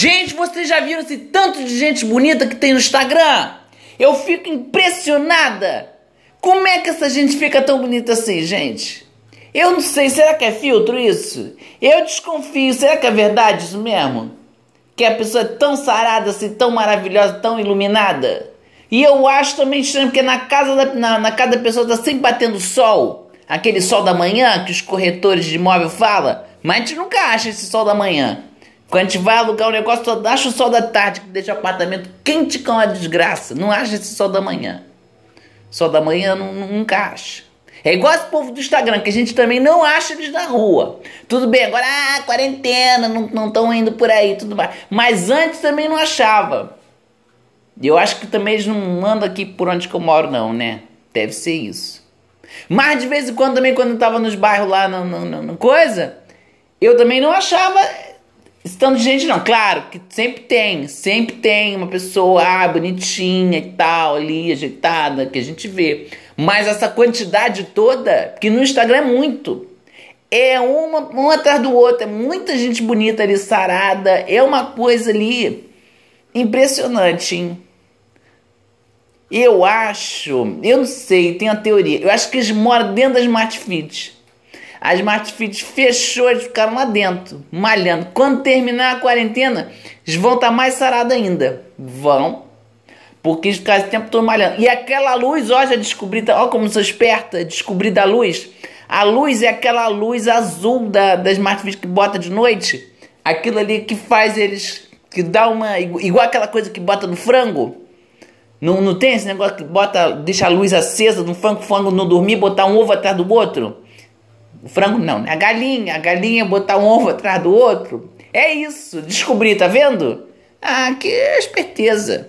Gente, vocês já viram esse tanto de gente bonita que tem no Instagram? Eu fico impressionada. Como é que essa gente fica tão bonita assim, gente? Eu não sei, será que é filtro isso? Eu desconfio, será que é verdade isso mesmo? Que a pessoa é tão sarada assim, tão maravilhosa, tão iluminada? E eu acho também estranho, porque na casa da, na, na casa da pessoa tá sempre batendo sol. Aquele sol da manhã que os corretores de imóvel falam. Mas a gente nunca acha esse sol da manhã. Quando a gente vai alugar um negócio, só acha o sol da tarde, que deixa o apartamento quente com a desgraça. Não acha esse sol da manhã. Sol da manhã não, nunca acha. É igual esse povo do Instagram, que a gente também não acha eles na rua. Tudo bem, agora, ah, quarentena, não estão indo por aí, tudo mais. Mas antes também não achava. Eu acho que também eles não andam aqui por onde que eu moro, não, né? Deve ser isso. Mas de vez em quando também, quando eu tava nos bairros lá, no, no coisa, eu também não achava estando gente, não. Claro que sempre tem, sempre tem uma pessoa ah, bonitinha e tal, ali, ajeitada, que a gente vê. Mas essa quantidade toda, que no Instagram é muito. É uma, um atrás do outro, é muita gente bonita ali, sarada, é uma coisa ali impressionante, hein? Eu acho, eu não sei, tem a teoria. Eu acho que eles moram dentro da Smart Fit. A Smart Fit fechou, eles ficaram lá dentro, malhando. Quando terminar a quarentena, eles vão estar tá mais sarados ainda. Vão. Porque eles ficaram esse tempo todo malhando. E aquela luz, ó, já descobri, ó como sou esperta, descobri da luz. A luz é aquela luz azul da, da Smart Fit que bota de noite. Aquilo ali que faz eles, que dá uma, igual aquela coisa que bota no frango. Não, não tem esse negócio que bota, deixa a luz acesa no frango, o frango não dormir, botar um ovo atrás do outro? O frango não, né? A galinha, a galinha botar um ovo atrás do outro. É isso, descobri, tá vendo? Ah, que esperteza.